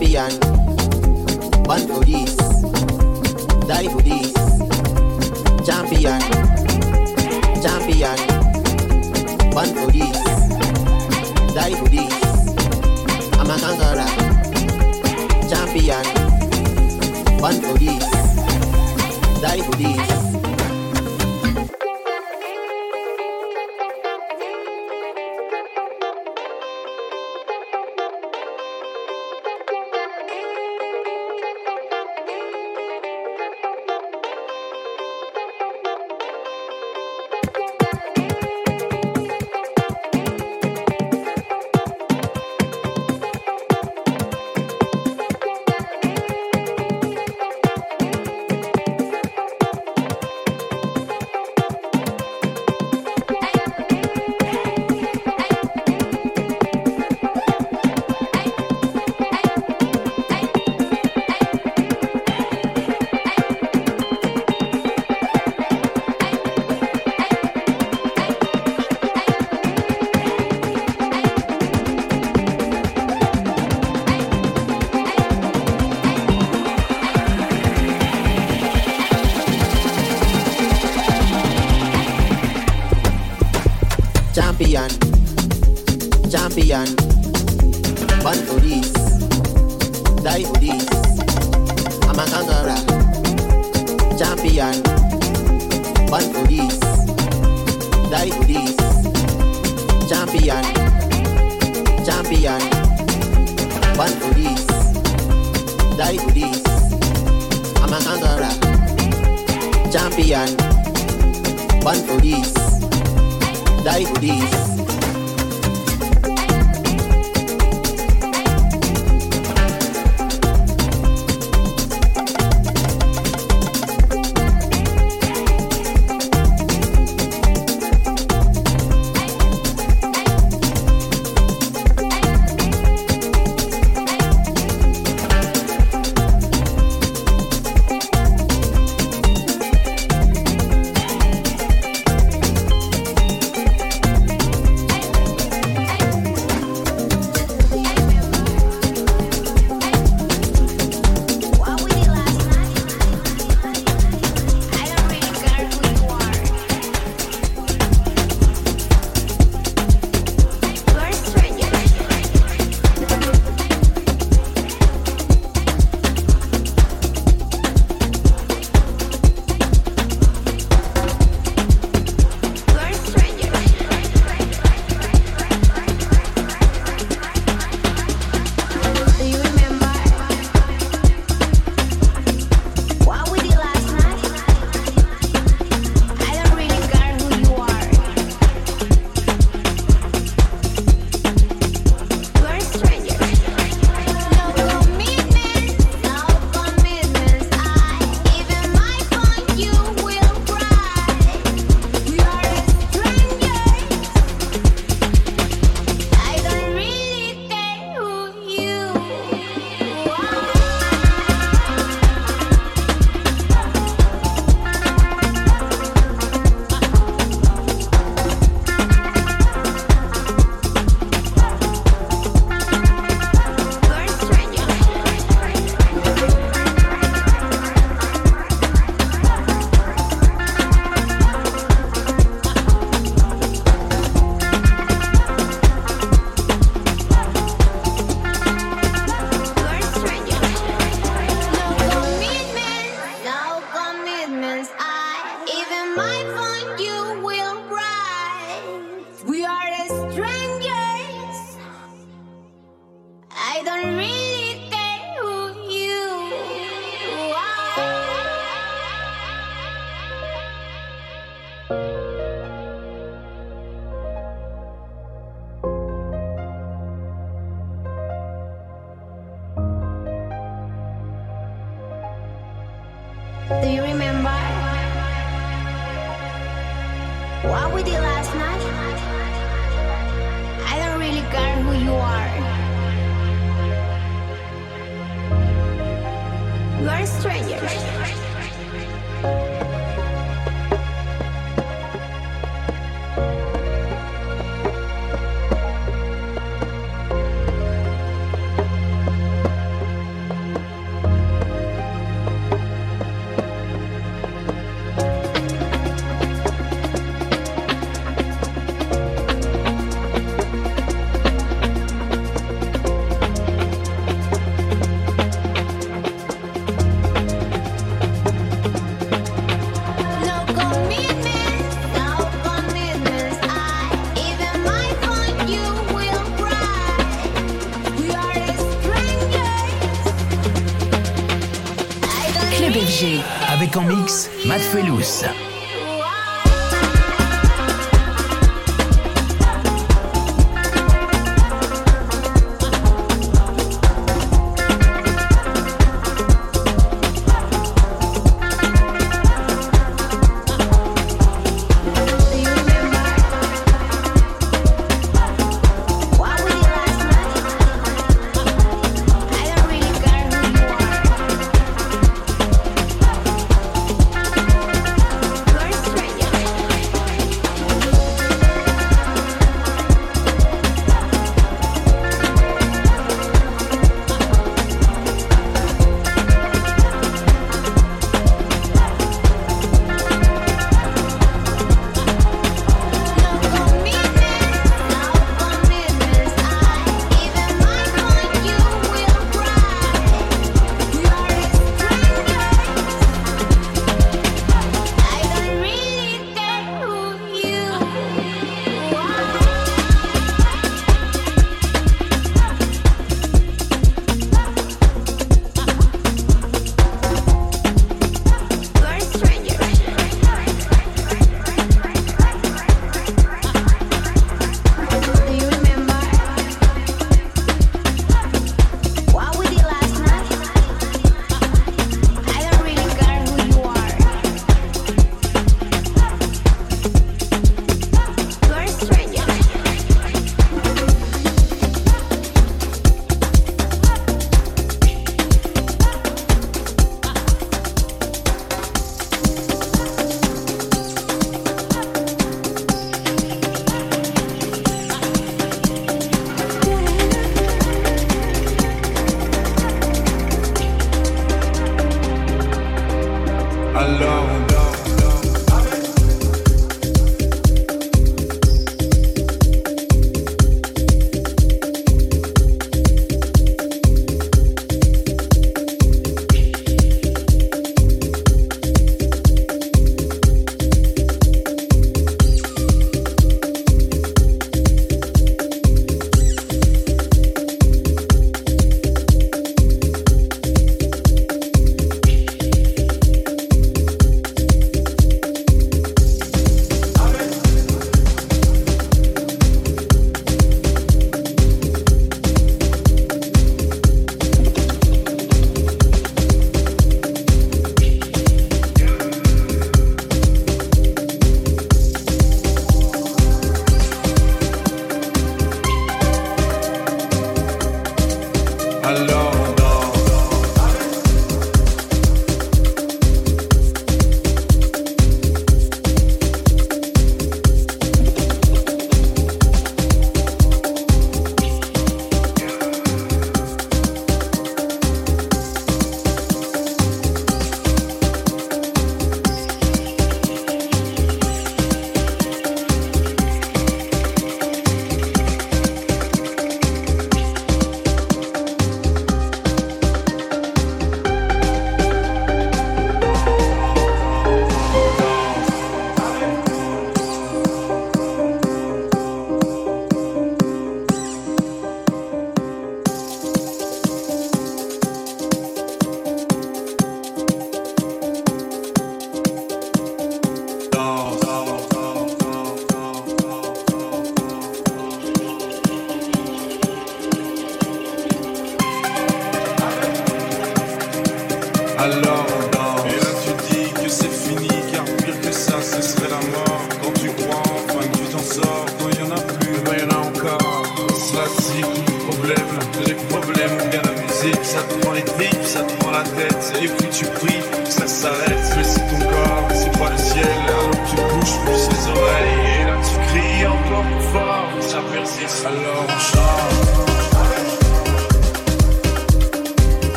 Champion. Born for this, die for this. Champion, champion. Born for this, die for this. I'm a conqueror, champion. Born for this die for this. Die for this.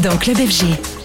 Dans Club FG.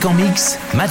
Fréquent Mix, Matt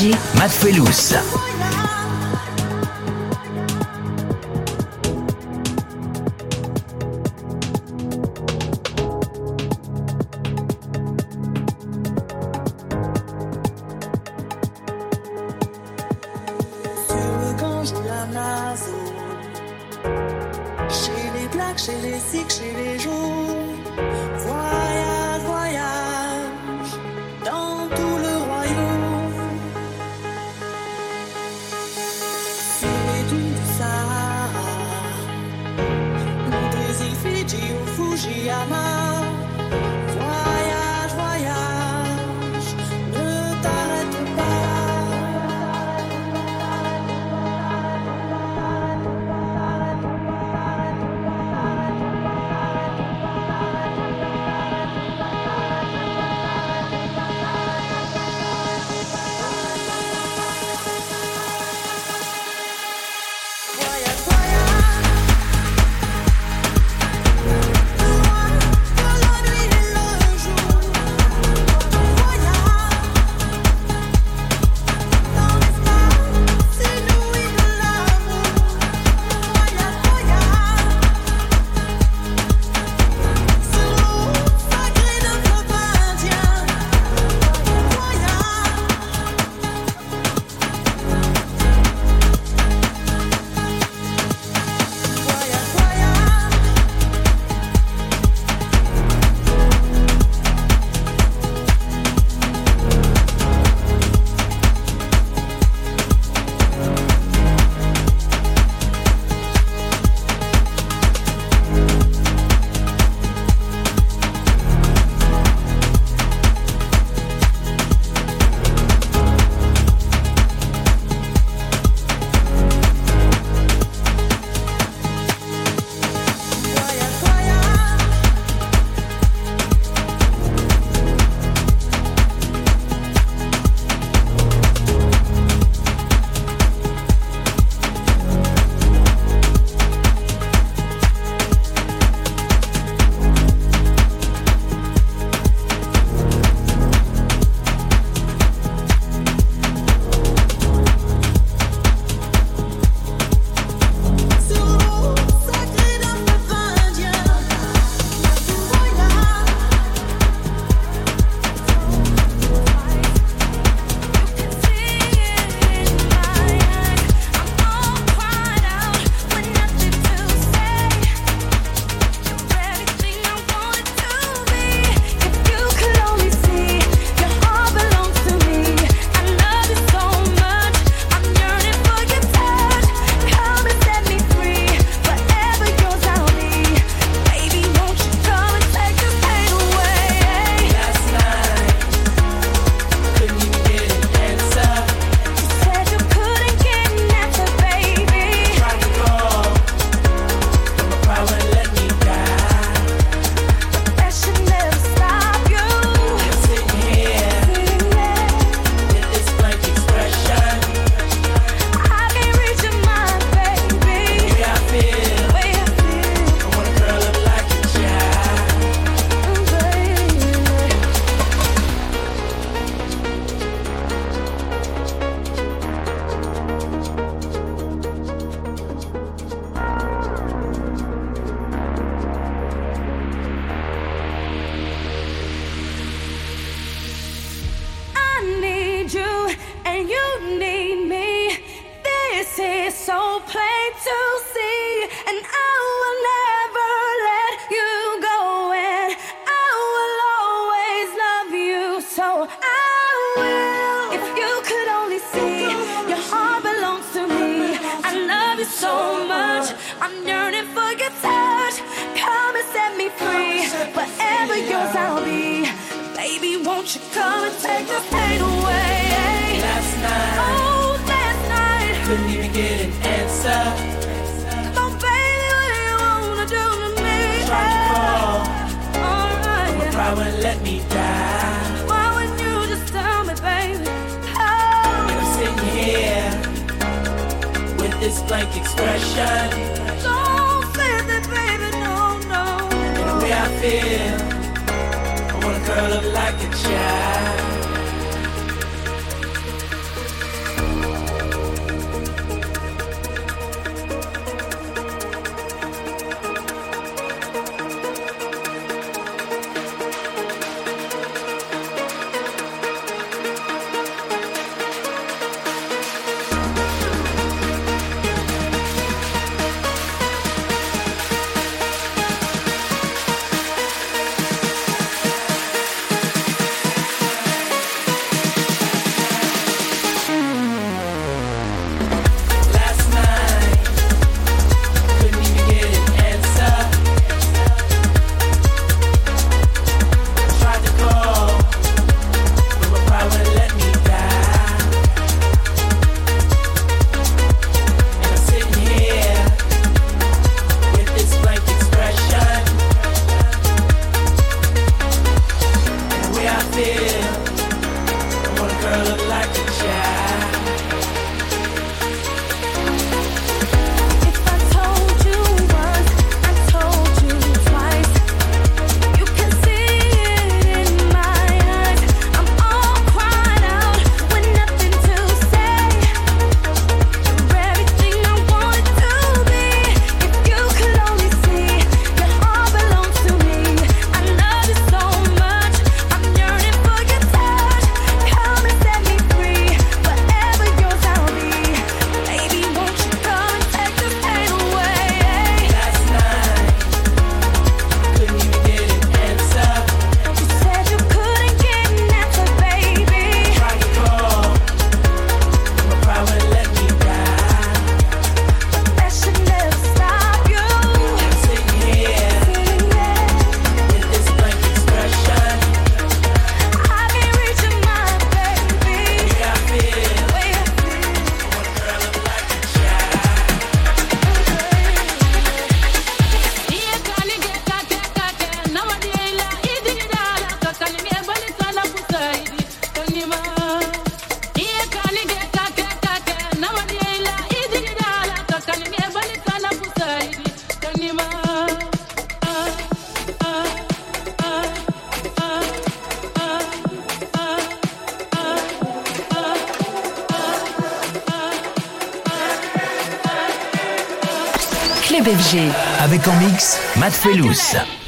DJ Matt Avec en mix, Matt Felous.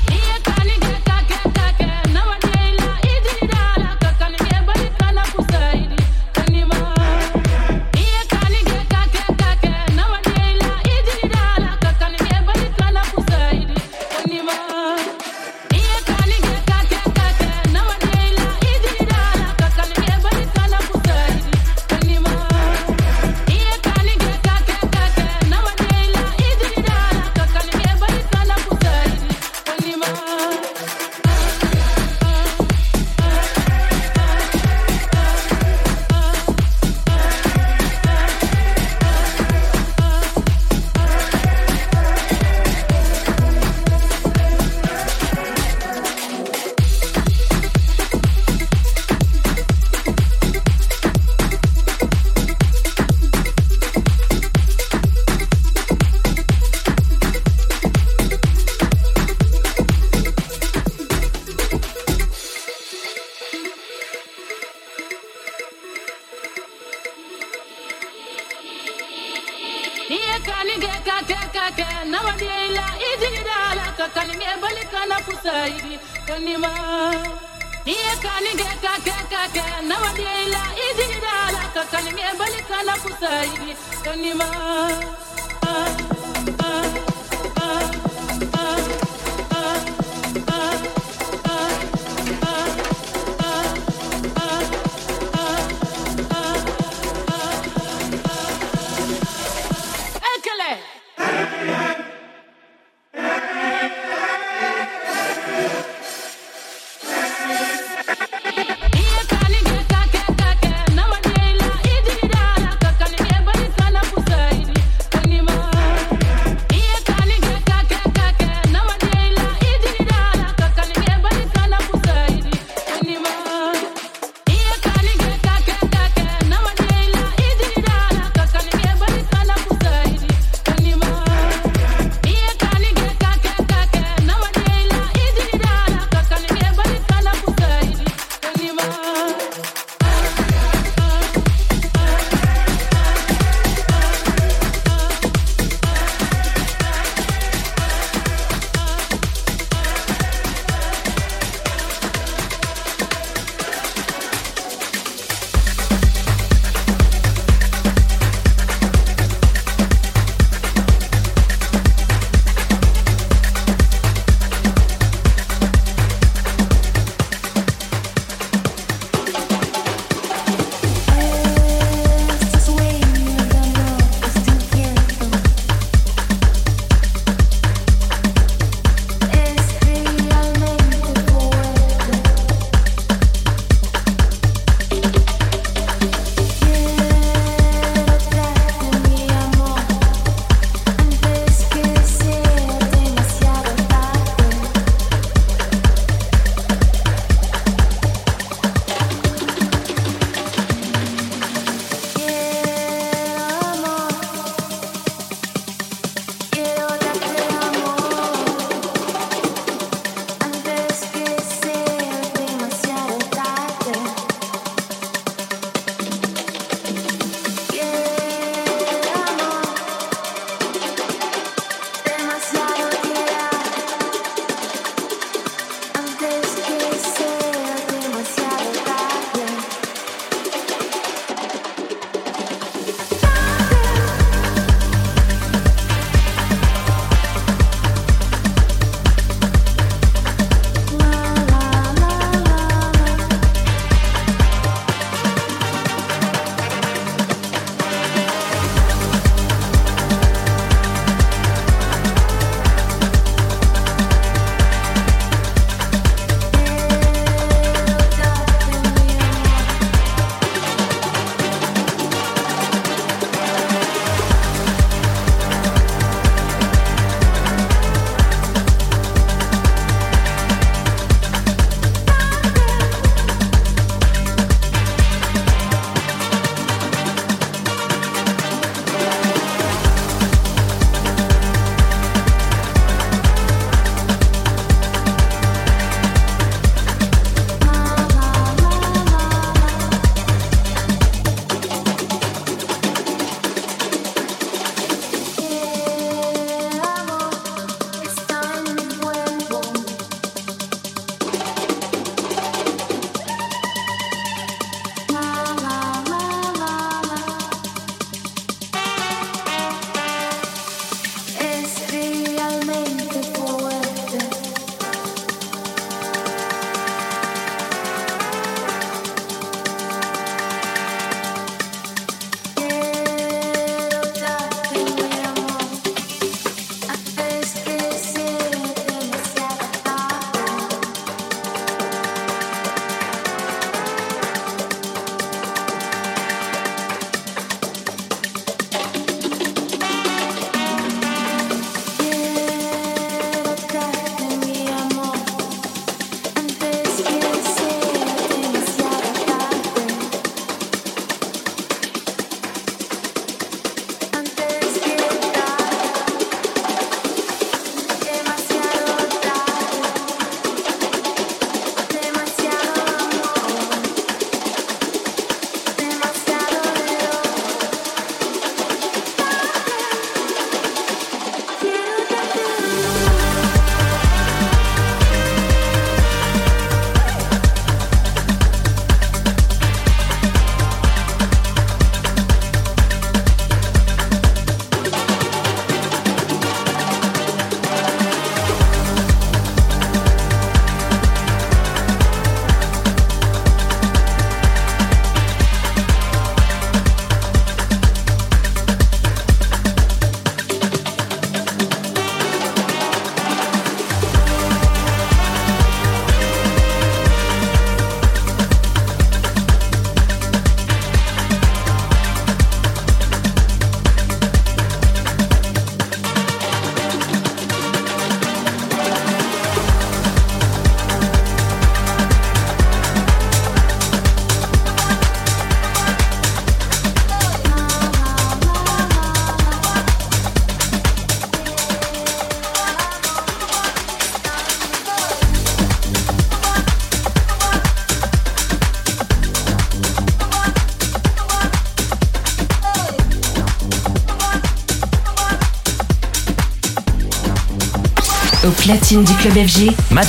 Platine du club FG, Matt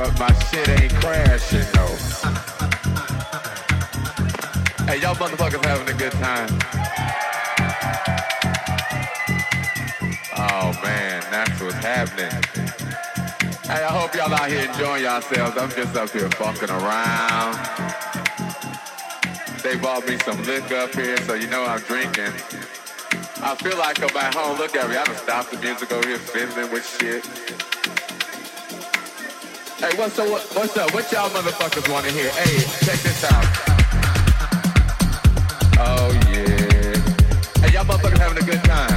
Fellous. Oh, yourselves. I'm just up here fucking around. They bought me some liquor up here, so you know I'm drinking. I feel like I'm at home. Look at me. I done stopped the music over here fiddling with shit. Hey, what's up? What's up? What y'all motherfuckers want to hear? Hey, check this out. Oh, yeah. Hey, y'all motherfuckers having a good time.